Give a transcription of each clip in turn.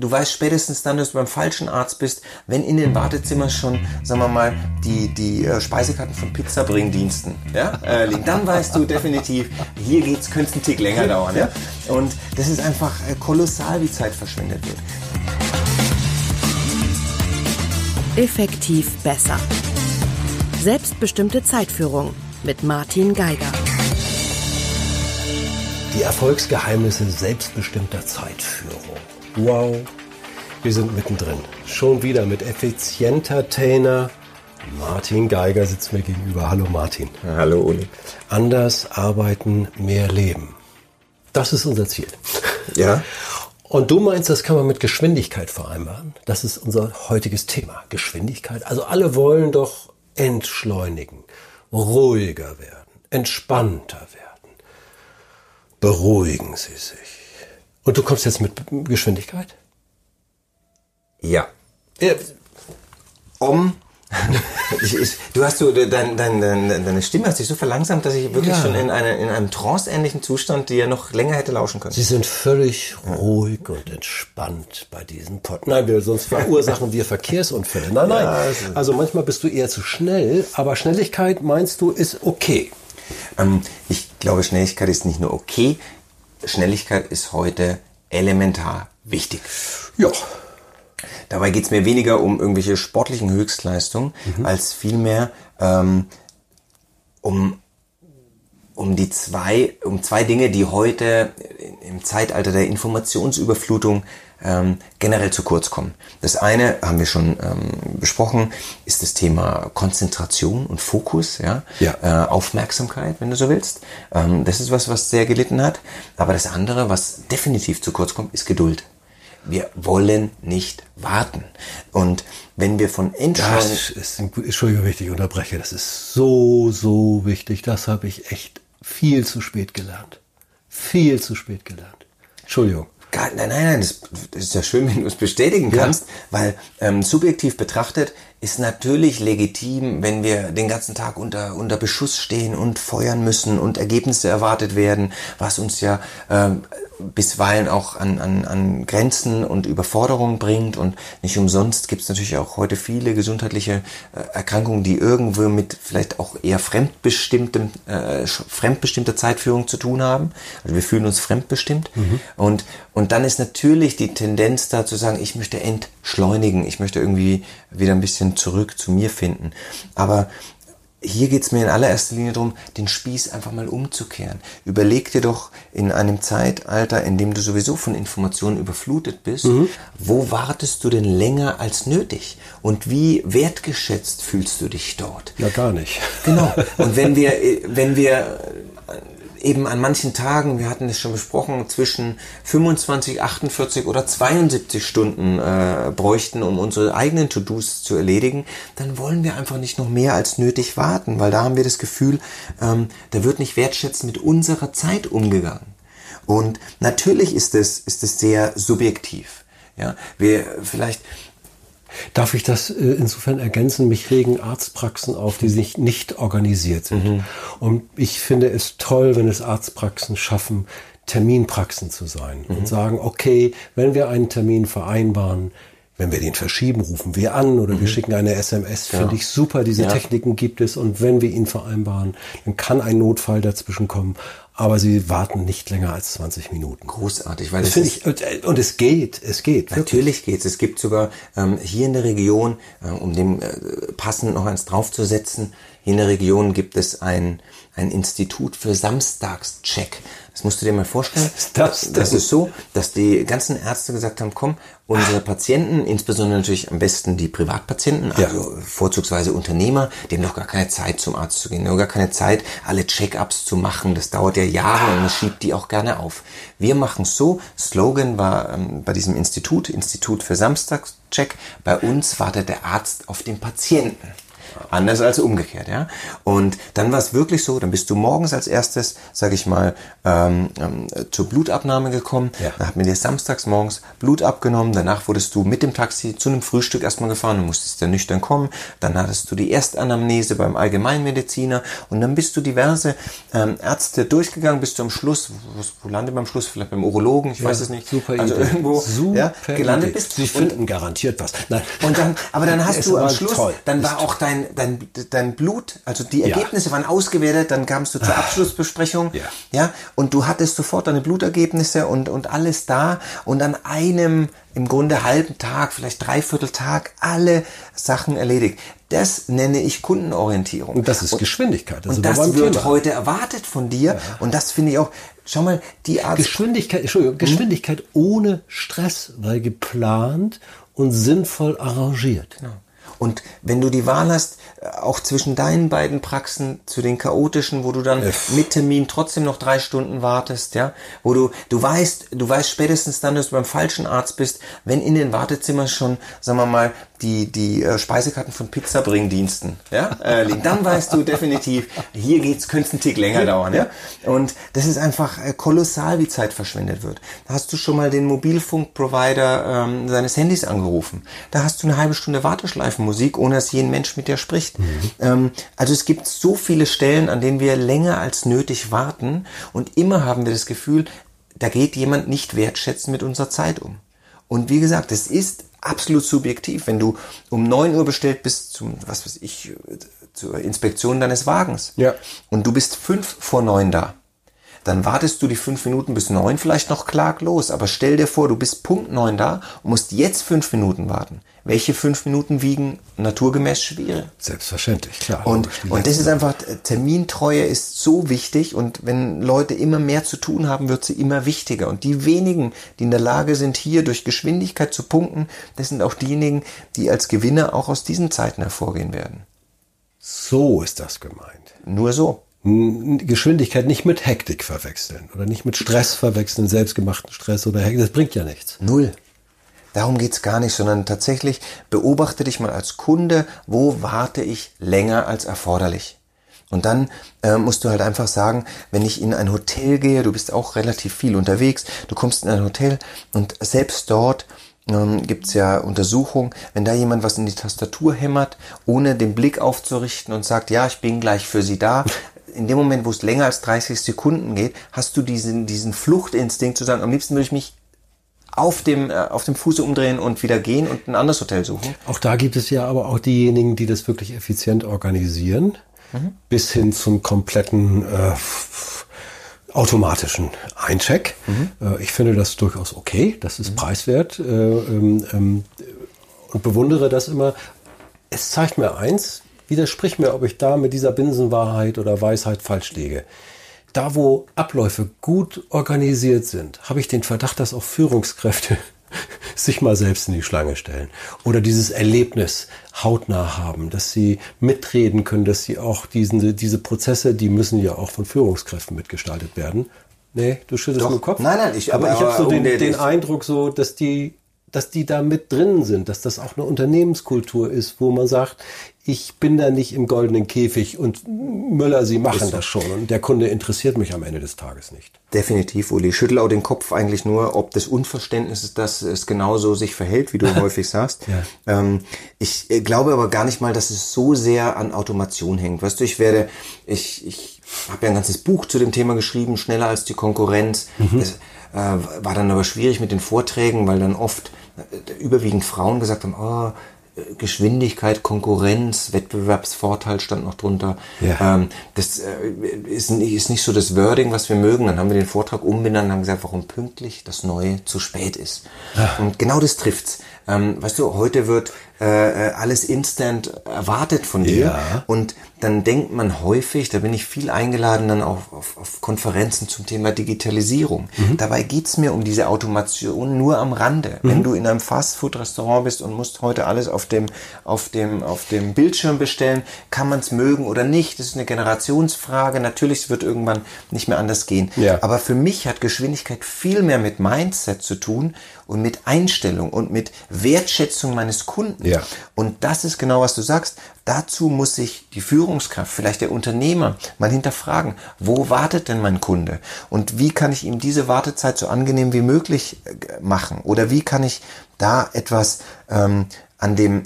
Du weißt spätestens dann, dass du beim falschen Arzt bist, wenn in den Wartezimmern schon, sagen wir mal, die, die äh, Speisekarten von Pizzabringdiensten ja, äh, liegen. Dann weißt du definitiv, hier geht's, könnte ein Tick länger dauern. Ja? Und das ist einfach äh, kolossal, wie Zeit verschwendet wird. Effektiv besser. Selbstbestimmte Zeitführung mit Martin Geiger. Die Erfolgsgeheimnisse selbstbestimmter Zeitführung. Wow, wir sind mittendrin. Schon wieder mit effizienter Trainer. Martin Geiger sitzt mir gegenüber. Hallo Martin. Hallo Uli. Anders arbeiten, mehr leben. Das ist unser Ziel. Ja. Und du meinst, das kann man mit Geschwindigkeit vereinbaren? Das ist unser heutiges Thema. Geschwindigkeit. Also alle wollen doch entschleunigen, ruhiger werden, entspannter werden. Beruhigen Sie sich. Und du kommst jetzt mit Geschwindigkeit? Ja. ja. Um. ich, ich, du hast so, dein, dein, dein, deine Stimme hat sich so verlangsamt, dass ich wirklich ja. schon in, eine, in einem tranceähnlichen Zustand dir noch länger hätte lauschen können. Sie sind völlig ruhig und entspannt bei diesem Pod. Nein, wir, sonst verursachen wir Verkehrsunfälle. Nein, nein. Also, also manchmal bist du eher zu schnell, aber Schnelligkeit meinst du ist okay. Ähm, ich glaube, Schnelligkeit ist nicht nur okay, Schnelligkeit ist heute elementar wichtig. Ja. Dabei geht es mir weniger um irgendwelche sportlichen Höchstleistungen, mhm. als vielmehr ähm, um, um die zwei, um zwei Dinge, die heute im Zeitalter der Informationsüberflutung ähm, generell zu kurz kommen. Das eine haben wir schon ähm, besprochen, ist das Thema Konzentration und Fokus, ja, ja. Äh, Aufmerksamkeit, wenn du so willst. Ähm, das ist was, was sehr gelitten hat. Aber das andere, was definitiv zu kurz kommt, ist Geduld. Wir wollen nicht warten. Und wenn wir von Entscheidungen... Das ist, Entschuldigung, wenn ich dich unterbreche, das ist so, so wichtig. Das habe ich echt viel zu spät gelernt. Viel zu spät gelernt. Entschuldigung. Gar, nein, nein, nein, das, das ist ja schön, wenn du es bestätigen kannst, ja. weil ähm, subjektiv betrachtet ist natürlich legitim, wenn wir den ganzen Tag unter, unter Beschuss stehen und feuern müssen und Ergebnisse erwartet werden, was uns ja ähm, bisweilen auch an, an, an Grenzen und Überforderungen bringt. Und nicht umsonst gibt es natürlich auch heute viele gesundheitliche äh, Erkrankungen, die irgendwo mit vielleicht auch eher fremdbestimmtem, äh, fremdbestimmter Zeitführung zu tun haben. Also wir fühlen uns fremdbestimmt. Mhm. Und, und dann ist natürlich die Tendenz da zu sagen, ich möchte entschleunigen, ich möchte irgendwie wieder ein bisschen zurück zu mir finden. Aber hier geht es mir in allererster Linie darum, den Spieß einfach mal umzukehren. Überleg dir doch in einem Zeitalter, in dem du sowieso von Informationen überflutet bist, mhm. wo wartest du denn länger als nötig? Und wie wertgeschätzt fühlst du dich dort? Ja, gar nicht. Genau. Und wenn wir, wenn wir eben an manchen Tagen, wir hatten es schon besprochen, zwischen 25, 48 oder 72 Stunden äh, bräuchten, um unsere eigenen To-Dos zu erledigen, dann wollen wir einfach nicht noch mehr als nötig warten, weil da haben wir das Gefühl, ähm, da wird nicht wertschätzend mit unserer Zeit umgegangen. Und natürlich ist es, ist sehr subjektiv. Ja, wir vielleicht Darf ich das äh, insofern ergänzen? Mich regen Arztpraxen auf, die sich nicht organisiert sind. Mhm. Und ich finde es toll, wenn es Arztpraxen schaffen, Terminpraxen zu sein mhm. und sagen, okay, wenn wir einen Termin vereinbaren, wenn wir den verschieben, rufen wir an oder mhm. wir schicken eine SMS. Ja. Finde ich super. Diese ja. Techniken gibt es. Und wenn wir ihn vereinbaren, dann kann ein Notfall dazwischen kommen aber sie warten nicht länger als 20 Minuten. Großartig, weil das, finde ich und es geht, es geht. Natürlich geht es. Es gibt sogar ähm, hier in der Region, äh, um dem äh, passend noch eins draufzusetzen, hier in der Region gibt es ein ein Institut für Samstagscheck. Das musst du dir mal vorstellen. Das, das ist so, dass die ganzen Ärzte gesagt haben, komm, unsere Patienten, insbesondere natürlich am besten die Privatpatienten, also ja. vorzugsweise Unternehmer, die haben noch gar keine Zeit zum Arzt zu gehen, gar keine Zeit, alle Check-ups zu machen. Das dauert ja Jahre und das schiebt die auch gerne auf. Wir machen es so, Slogan war ähm, bei diesem Institut, Institut für Samstagscheck, bei uns wartet der Arzt auf den Patienten. Anders als umgekehrt, ja. Und dann war es wirklich so, dann bist du morgens als erstes, sag ich mal, ähm, ähm, zur Blutabnahme gekommen. Ja. Dann hat man dir samstags morgens Blut abgenommen. Danach wurdest du mit dem Taxi zu einem Frühstück erstmal gefahren. Du musstest dann nüchtern kommen. Dann hattest du die Erstanamnese beim Allgemeinmediziner. Und dann bist du diverse ähm, Ärzte durchgegangen, bis du am Schluss, wo, wo landet man am Schluss? Vielleicht beim Urologen, ich weiß es nicht. Super also Idee. irgendwo Super ja, gelandet Idee. bist. Sie Und- finden garantiert was. Nein. und dann, aber dann hast du am Schluss, toll. dann war auch dein, dein, dein Blut, also die Ergebnisse waren ausgewertet, dann kamst du zur Abschlussbesprechung, Ja. ja, und du hattest sofort deine Blutergebnisse und, und alles da und an einem, im Grunde halben Tag, vielleicht dreiviertel Tag, alle Sachen erledigt. Das nenne ich Kundenorientierung. Und das ist Geschwindigkeit. Also und da das wird Thema. heute erwartet von dir und das finde ich auch, schau mal, die Art Geschwindigkeit, Entschuldigung, Geschwindigkeit ohne Stress, weil geplant und sinnvoll arrangiert. Genau. Und wenn du die Wahl hast, äh, auch zwischen deinen beiden Praxen zu den chaotischen, wo du dann mit Termin trotzdem noch drei Stunden wartest, ja, wo du, du weißt, du weißt spätestens dann, dass du beim falschen Arzt bist, wenn in den Wartezimmern schon, sagen wir mal, die, die äh, Speisekarten von Pizzabringdiensten, ja, äh, liegen, dann weißt du definitiv, hier geht's, könnte es einen Tick länger dauern, ja. Und das ist einfach äh, kolossal, wie Zeit verschwendet wird. Da hast du schon mal den Mobilfunkprovider ähm, seines Handys angerufen. Da hast du eine halbe Stunde Warteschleifenmusik, ohne dass jeden Mensch mit dir spricht. Ähm, also es gibt so viele Stellen, an denen wir länger als nötig warten und immer haben wir das Gefühl, da geht jemand nicht wertschätzend mit unserer Zeit um. Und wie gesagt, es ist absolut subjektiv, wenn du um 9 Uhr bestellt bist zum, was weiß ich, äh, zur Inspektion deines Wagens. Ja. Und du bist fünf vor neun da. Dann wartest du die fünf Minuten bis neun vielleicht noch klaglos. Aber stell dir vor, du bist Punkt neun da und musst jetzt fünf Minuten warten. Welche fünf Minuten wiegen naturgemäß schwere? Selbstverständlich, klar. Und, und das ist einfach, Termintreue ist so wichtig und wenn Leute immer mehr zu tun haben, wird sie immer wichtiger. Und die wenigen, die in der Lage sind, hier durch Geschwindigkeit zu punkten, das sind auch diejenigen, die als Gewinner auch aus diesen Zeiten hervorgehen werden. So ist das gemeint. Nur so. Geschwindigkeit nicht mit Hektik verwechseln oder nicht mit Stress verwechseln, selbstgemachten Stress oder Hektik. Das bringt ja nichts. Null. Darum geht's gar nicht, sondern tatsächlich beobachte dich mal als Kunde, wo warte ich länger als erforderlich. Und dann äh, musst du halt einfach sagen, wenn ich in ein Hotel gehe, du bist auch relativ viel unterwegs, du kommst in ein Hotel und selbst dort ähm, gibt's ja Untersuchungen, wenn da jemand was in die Tastatur hämmert, ohne den Blick aufzurichten und sagt, ja, ich bin gleich für Sie da, in dem Moment, wo es länger als 30 Sekunden geht, hast du diesen, diesen Fluchtinstinkt zu sagen, am liebsten würde ich mich auf dem, äh, auf dem Fuße umdrehen und wieder gehen und ein anderes Hotel suchen. Auch da gibt es ja aber auch diejenigen, die das wirklich effizient organisieren, bis hin zum kompletten äh, automatischen Eincheck. Äh, ich finde das durchaus okay, das ist preiswert äh, ähm, ähm, und bewundere das immer. Es zeigt mir eins, widersprich mir, ob ich da mit dieser Binsenwahrheit oder Weisheit falsch liege. Da, wo Abläufe gut organisiert sind, habe ich den Verdacht, dass auch Führungskräfte sich mal selbst in die Schlange stellen. Oder dieses Erlebnis hautnah haben, dass sie mitreden können, dass sie auch diesen, diese Prozesse, die müssen ja auch von Führungskräften mitgestaltet werden. Nee, du schüttelst Doch. mit dem Kopf. Nein, nein, ich- aber, aber- ich habe so aber den, den Eindruck so, dass die, dass die da mit drin sind, dass das auch eine Unternehmenskultur ist, wo man sagt, ich bin da nicht im goldenen Käfig und Müller, Sie machen das schon und der Kunde interessiert mich am Ende des Tages nicht. Definitiv, Uli. Schüttel auch den Kopf eigentlich nur, ob des Unverständnisses, dass es genauso sich verhält, wie du häufig sagst. Ja. Ähm, ich äh, glaube aber gar nicht mal, dass es so sehr an Automation hängt. Weißt du, ich werde, ich, ich habe ja ein ganzes Buch zu dem Thema geschrieben, schneller als die Konkurrenz. Das äh, war dann aber schwierig mit den Vorträgen, weil dann oft überwiegend Frauen gesagt haben, oh, Geschwindigkeit, Konkurrenz, Wettbewerbsvorteil stand noch drunter. Ja. Ähm, das äh, ist, nicht- ist nicht so das Wording, was wir mögen. Dann haben wir den Vortrag umbenannt und haben gesagt, warum pünktlich das Neue zu spät ist. Und genau das trifft's. Ähm, weißt du, heute wird äh, äh, alles instant erwartet von dir. Ja. Und dann denkt man häufig, da bin ich viel eingeladen dann auf, auf, auf Konferenzen zum Thema Digitalisierung. Dabei geht's mir um diese Automation nur am Rande. Wenn du in einem Fastfood-Restaurant bist und musst heute alles auf dem, auf dem, auf dem Bildschirm bestellen, kann man es mögen oder nicht. Das ist eine Generationsfrage. Natürlich es wird irgendwann nicht mehr anders gehen. Ja. Aber für mich hat Geschwindigkeit viel mehr mit Mindset zu tun und mit Einstellung und mit Wertschätzung meines Kunden. Ja. Und das ist genau, was du sagst. Dazu muss sich die Führungskraft, vielleicht der Unternehmer, mal hinterfragen, wo wartet denn mein Kunde? Und wie kann ich ihm diese Wartezeit so angenehm wie möglich äh, machen? Oder wie kann ich da etwas ähm, an dem,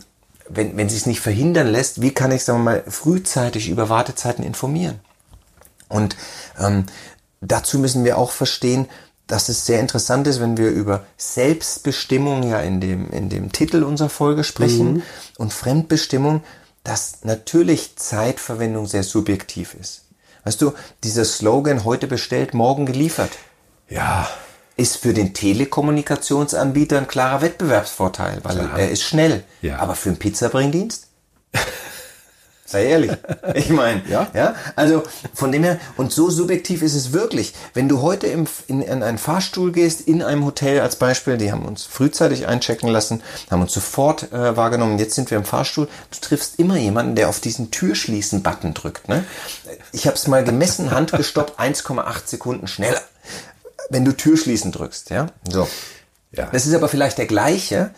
wenn, wenn sich es nicht verhindern lässt, wie kann ich, sagen wir mal, frühzeitig über Wartezeiten informieren? Und ähm, dazu müssen wir auch verstehen, dass es sehr interessant ist, wenn wir über Selbstbestimmung ja in dem, in dem Titel unserer Folge sprechen und Fremdbestimmung, dass natürlich Zeitverwendung sehr subjektiv ist. Weißt du, dieser Slogan heute bestellt, morgen geliefert, Ja, ist für den Telekommunikationsanbieter ein klarer Wettbewerbsvorteil, weil Klar. er ist schnell. Ja. Aber für einen Pizzabringdienst? Sei ehrlich. Ich meine, Ja. ja. Also von dem her, und so subjektiv ist es wirklich. Wenn du heute im, in, in einen Fahrstuhl gehst, in einem Hotel als Beispiel, die haben uns frühzeitig einchecken lassen, haben uns sofort äh, wahrgenommen, jetzt sind wir im Fahrstuhl, du triffst immer jemanden, der auf diesen Türschließen-Button drückt. Ne? Ich habe es mal gemessen, handgestoppt, 1,8 Sekunden schneller, wenn du Türschließen drückst. Ja, so. Ja. Das ist aber vielleicht der gleiche,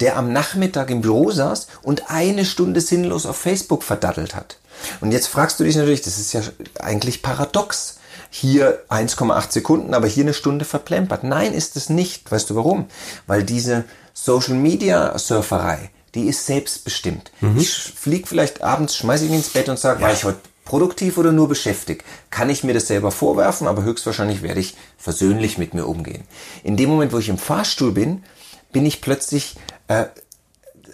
der am Nachmittag im Büro saß und eine Stunde sinnlos auf Facebook verdattelt hat. Und jetzt fragst du dich natürlich, das ist ja eigentlich paradox. Hier 1,8 Sekunden, aber hier eine Stunde verplempert. Nein, ist es nicht. Weißt du warum? Weil diese Social Media Surferei, die ist selbstbestimmt. Ich flieg vielleicht abends, schmeiße ich mich ins Bett und sage, war ich heute produktiv oder nur beschäftigt? Kann ich mir das selber vorwerfen, aber höchstwahrscheinlich werde ich versöhnlich mit mir umgehen. In dem Moment, wo ich im Fahrstuhl bin, bin ich plötzlich äh,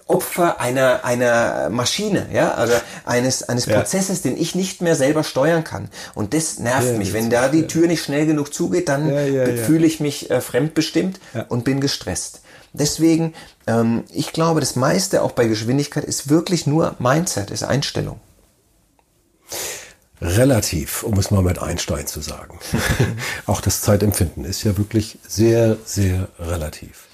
Opfer einer, einer Maschine, ja, also eines, eines Ja. Prozesses, den ich nicht mehr selber steuern kann. Und das nervt Ja, mich. Wenn da die Tür nicht schnell genug zugeht, dann Ja, fühle ich mich äh, fremdbestimmt und bin gestresst. Deswegen, ähm, ich glaube, das meiste auch bei Geschwindigkeit ist wirklich nur Mindset, ist Einstellung. Relativ, um es mal mit Einstein zu sagen. Auch das Zeitempfinden ist ja wirklich sehr, sehr relativ.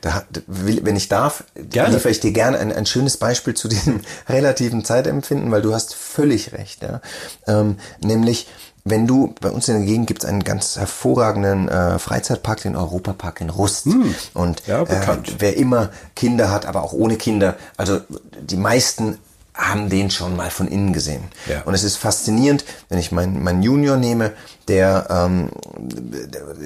Da, wenn ich darf, Gerne. liefere ich dir gerne ein, ein schönes Beispiel zu diesem relativen Zeitempfinden, weil du hast völlig recht. Ja? Ähm, nämlich, wenn du, bei uns in der Gegend gibt es einen ganz hervorragenden äh, Freizeitpark, den Europapark in Rust. Und Hm. Ja, bekannt. Äh, wer immer Kinder hat, aber auch ohne Kinder, also die meisten haben den schon mal von innen gesehen. Ja. Und es ist faszinierend, wenn ich meinen meinen Junior nehme, der ähm,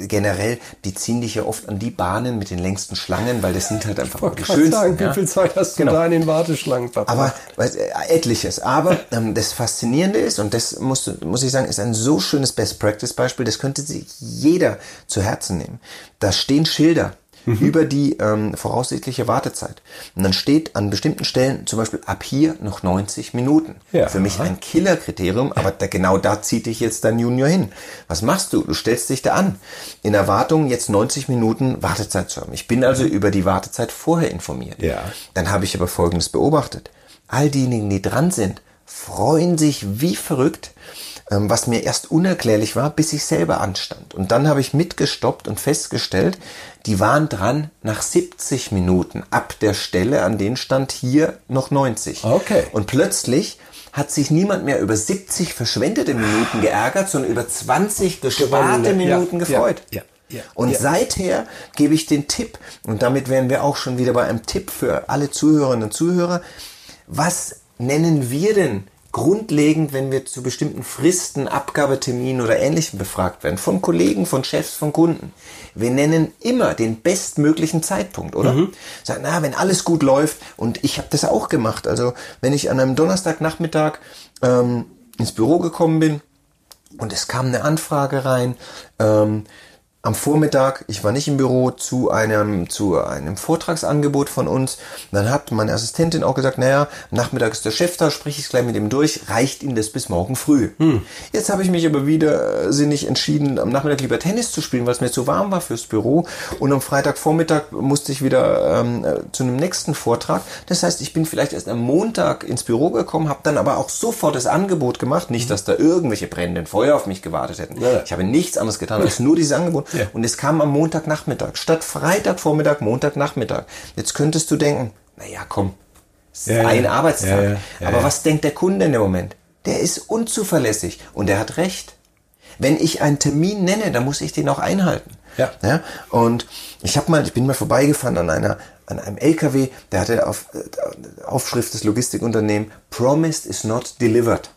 generell, die ziehen dich ja oft an die Bahnen mit den längsten Schlangen, weil das sind halt einfach die schönsten. ja. Zeit hast Genau. da in den Warteschlangen verbracht? Aber weißt, äh, etliches. Aber ähm, das Faszinierende ist, und das muss, muss ich sagen, ist ein so schönes Best-Practice-Beispiel, das könnte sich jeder zu Herzen nehmen. Da stehen Schilder über die ähm, voraussichtliche Wartezeit. Und dann steht an bestimmten Stellen zum Beispiel ab hier noch 90 Minuten. Ja. Für mich ein Killer-Kriterium, aber da, genau da zieht dich jetzt dein Junior hin. Was machst du? Du stellst dich da an. In Erwartung, jetzt 90 Minuten Wartezeit zu haben. Ich bin also über die Wartezeit vorher informiert. Ja. Dann habe ich aber Folgendes beobachtet. All diejenigen, die dran sind, freuen sich wie verrückt, was mir erst unerklärlich war, bis ich selber anstand. Und dann habe ich mitgestoppt und festgestellt, die waren dran nach 70 Minuten ab der Stelle, an denen stand hier noch 90. Okay. Und plötzlich hat sich niemand mehr über 70 verschwendete Minuten geärgert, sondern über 20 gesparte ja, Minuten ja, gefreut. ja, ja, und ja. seither gebe ich den Tipp, und damit wären wir auch schon wieder bei einem Tipp für alle Zuhörerinnen und Zuhörer. Was nennen wir denn grundlegend, wenn wir zu bestimmten Fristen, Abgabeterminen oder Ähnlichem befragt werden? Von Kollegen, von Chefs, von Kunden. Wir nennen immer den bestmöglichen Zeitpunkt, oder? Sagen, na, wenn alles gut läuft, und ich habe das auch gemacht. Also, wenn ich an einem Donnerstagnachmittag ähm, ins Büro gekommen bin, und es kam eine Anfrage rein ähm, am Vormittag, ich war nicht im Büro, zu einem, zu einem Vortragsangebot von uns. Dann hat meine Assistentin auch gesagt, naja, Nachmittag ist der Chef da, sprich ich gleich mit ihm durch, reicht ihm das bis morgen früh. Jetzt habe ich mich aber widersinnig entschieden, am Nachmittag lieber Tennis zu spielen, weil es mir zu warm war fürs Büro. Und am Freitagvormittag musste ich wieder ähm, äh, zu einem nächsten Vortrag. Das heißt, ich bin vielleicht erst am Montag ins Büro gekommen, habe dann aber auch sofort das Angebot gemacht. Nicht, dass da irgendwelche brennenden Feuer auf mich gewartet hätten. Ja. Ich habe nichts anderes getan als nur dieses Angebot. Ja. Und es kam am Montagnachmittag statt Freitagvormittag, Montagnachmittag. Jetzt könntest du denken, naja, komm, es ist Ja, ein Arbeitstag. Ja. Ja, aber was denkt der Kunde in dem Moment? Der ist unzuverlässig und er hat recht. Wenn ich einen Termin nenne, dann muss ich den auch einhalten. Ja. ja? Und ich habe mal, ich bin mal vorbeigefahren an einer an einem LKW, der hatte auf äh, Aufschrift des Logistikunternehmen Promised is not delivered.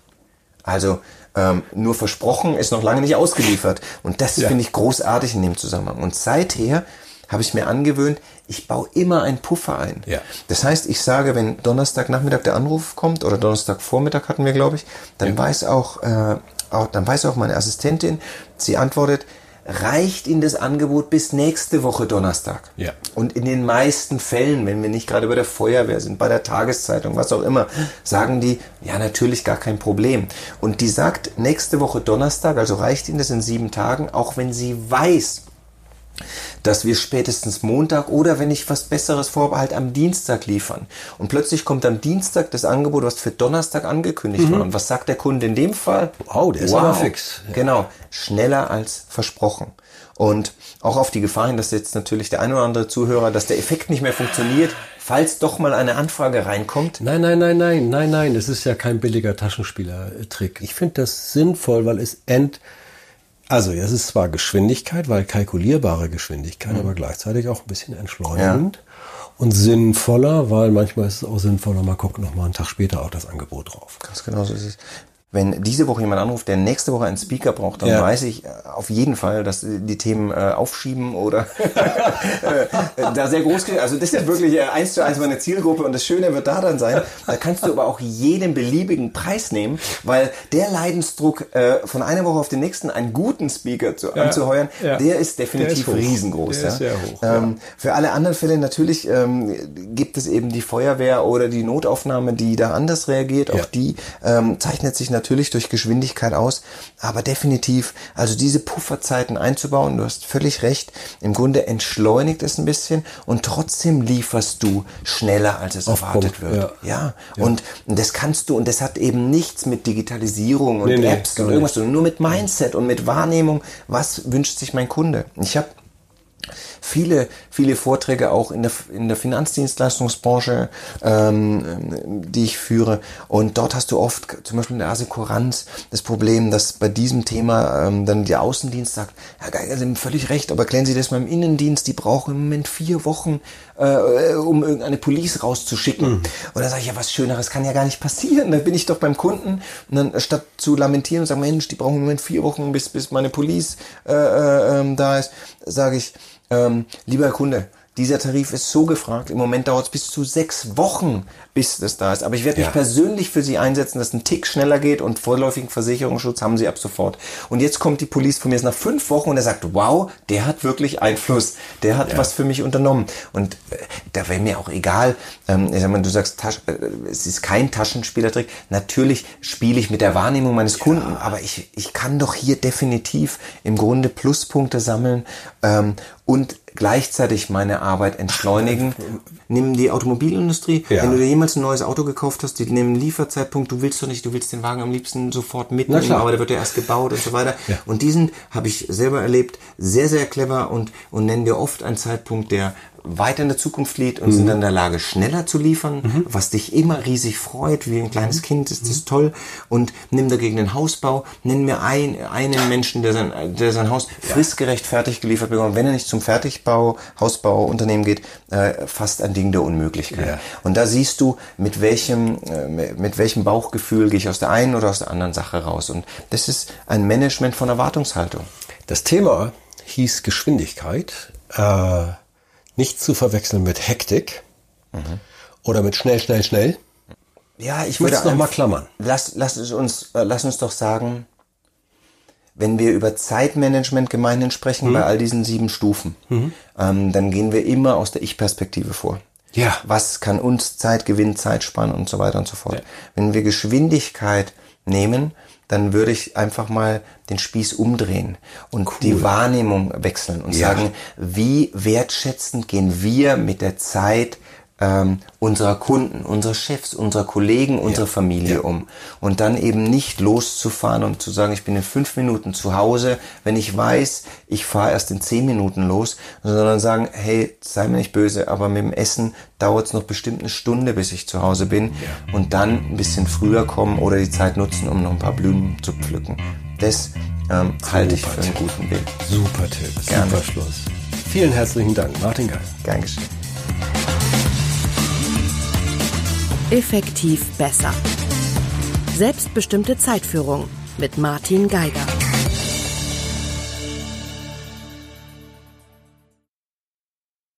Also ähm, nur versprochen ist noch lange nicht ausgeliefert. Und das Ja. finde ich großartig in dem Zusammenhang. Und seither habe ich mir angewöhnt, ich baue immer einen Puffer ein. Ja. Das heißt, ich sage, wenn Donnerstagnachmittag der Anruf kommt oder Donnerstagvormittag hatten wir, glaube ich, dann weiß auch, äh, auch, dann weiß auch meine Assistentin, sie antwortet, reicht Ihnen das Angebot bis nächste Woche Donnerstag? Ja. Und in den meisten Fällen, wenn wir nicht gerade bei der Feuerwehr sind, bei der Tageszeitung, was auch immer, sagen die, ja, natürlich gar kein Problem. Und die sagt, nächste Woche Donnerstag, also reicht Ihnen das in sieben Tagen, auch wenn sie weiß, dass wir spätestens Montag oder wenn ich was Besseres vorbehalte, am Dienstag liefern. Und plötzlich kommt am Dienstag das Angebot, was für Donnerstag angekündigt war. Und was sagt der Kunde in dem Fall? Wow, der ist aber fix. Ja. Genau, schneller als versprochen. Und auch auf die Gefahr hin, dass jetzt natürlich der ein oder andere Zuhörer, dass der Effekt nicht mehr funktioniert, falls doch mal eine Anfrage reinkommt. Nein, nein, nein, nein, nein, nein, das ist ja kein billiger Taschenspielertrick. Ich finde das sinnvoll, weil es ent... Also, es ist zwar Geschwindigkeit, weil kalkulierbare Geschwindigkeit, aber gleichzeitig auch ein bisschen entschleunigend. Und sinnvoller, weil manchmal ist es auch sinnvoller, mal gucken, noch mal einen Tag später auch das Angebot drauf. Ganz genau so ist es. Wenn diese Woche jemand anruft, der nächste Woche einen Speaker braucht, dann Ja. weiß ich äh, auf jeden Fall, dass die Themen äh, aufschieben oder äh, da sehr groß kriegen. Also das ist wirklich äh, eins zu eins meine Zielgruppe und das Schöne wird da dann sein, da kannst du aber auch jeden beliebigen Preis nehmen, weil der Leidensdruck äh, von einer Woche auf den nächsten einen guten Speaker zu, anzuheuern, ja. der ist definitiv Der ist hoch. riesengroß. Der ja. ist sehr hoch, Ähm, Für alle anderen Fälle natürlich ähm, gibt es eben die Feuerwehr oder die Notaufnahme, die da anders reagiert. Auch Ja. die ähm, zeichnet sich natürlich durch Geschwindigkeit aus. Aber definitiv, also diese Pufferzeiten einzubauen, du hast völlig recht, im Grunde entschleunigt es ein bisschen und trotzdem lieferst du schneller, als es Auf erwartet wird. Ja. Und das kannst du, und das hat eben nichts mit Digitalisierung und Nee, nee, Apps gar und irgendwas zu tun, nur mit Mindset und mit Wahrnehmung, was wünscht sich mein Kunde. Ich habe viele, viele Vorträge auch in der, in der Finanzdienstleistungsbranche, ähm, die ich führe. Und dort hast du oft, zum Beispiel in der Assekuranz, das Problem, dass bei diesem Thema ähm, dann der Außendienst sagt, Herr Geiger, Sie haben völlig recht, aber klären Sie das mal im Innendienst, die brauchen im Moment vier Wochen, äh, um irgendeine Police rauszuschicken. Und dann sage ich, ja, was Schöneres kann ja gar nicht passieren. Dann bin ich doch beim Kunden und dann statt zu lamentieren und sagen, Mensch, die brauchen im Moment vier Wochen, bis, bis meine Police äh, äh, ähm, da ist, sage ich, ähm, lieber Kunde, dieser Tarif ist so gefragt. Im Moment dauert es bis zu sechs Wochen, bis das da ist. Aber ich werde mich Ja. persönlich für Sie einsetzen, dass es ein Tick schneller geht und vorläufigen Versicherungsschutz haben Sie ab sofort. Und jetzt kommt die Police von mir nach fünf Wochen und er sagt, wow, der hat wirklich Einfluss. Der hat was für mich unternommen. Und äh, da wäre mir auch egal, ähm, ich sag mal, du sagst, Tasch, äh, es ist kein Taschenspielertrick. Natürlich spiele ich mit der Wahrnehmung meines Kunden, aber ich, ich kann doch hier definitiv im Grunde Pluspunkte sammeln ähm, und gleichzeitig meine Arbeit entschleunigen. Nimm die Automobilindustrie. Ja. Wenn du dir jemals ein neues Auto gekauft hast, die nehmen Lieferzeitpunkt, du willst doch nicht, du willst den Wagen am liebsten sofort mitnehmen, aber der wird ja erst gebaut und so weiter. Ja. Und diesen habe ich selber erlebt, sehr, sehr clever und, und nennen dir oft einen Zeitpunkt, der weiter in der Zukunft liegt und Mhm. sind dann in der Lage, schneller zu liefern, was dich immer riesig freut, wie ein kleines Mhm. Kind, ist das toll. Und nimm dagegen den Hausbau, nenn mir ein, einen Menschen, der sein, der sein Haus fristgerecht fertig geliefert bekommt. Wenn er nicht zum Fertigbau, Hausbauunternehmen geht, äh, fast ein Ding der Unmöglichkeit. Ja. Und da siehst du, mit welchem, äh, mit welchem Bauchgefühl gehe ich aus der einen oder aus der anderen Sache raus. Und das ist ein Management von Erwartungshaltung. Das Thema hieß Geschwindigkeit, äh, nicht zu verwechseln mit Hektik oder mit schnell, schnell, schnell. Ja, ich würde es noch mal einfach- klammern. Lass, lass uns, äh, lass uns doch sagen, wenn wir über Zeitmanagement gemeinhin sprechen, Mhm. bei all diesen sieben Stufen, ähm, dann gehen wir immer aus der Ich-Perspektive vor. Ja. Was kann uns Zeit gewinnen, Zeit sparen und so weiter und so fort. Wenn wir Geschwindigkeit nehmen, dann würde ich einfach mal den Spieß umdrehen und die Wahrnehmung wechseln und Ja. sagen, wie wertschätzend gehen wir mit der Zeit ähm, unserer Kunden, unserer Chefs, unserer Kollegen, unserer Familie um. Und dann eben nicht loszufahren und zu sagen, ich bin in fünf Minuten zu Hause, wenn ich weiß, ich fahre erst in zehn Minuten los, sondern sagen, hey, sei mir nicht böse, aber mit dem Essen dauert es noch bestimmt eine Stunde, bis ich zu Hause bin und dann ein bisschen früher kommen oder die Zeit nutzen, um noch ein paar Blumen zu pflücken. Das ähm, halte ich für einen guten Weg. Super Tipp, Gerne. super Schluss. Vielen herzlichen Dank, Martin Geil. Gern geschehen. Effektiv besser. Selbstbestimmte Zeitführung mit Martin Geiger.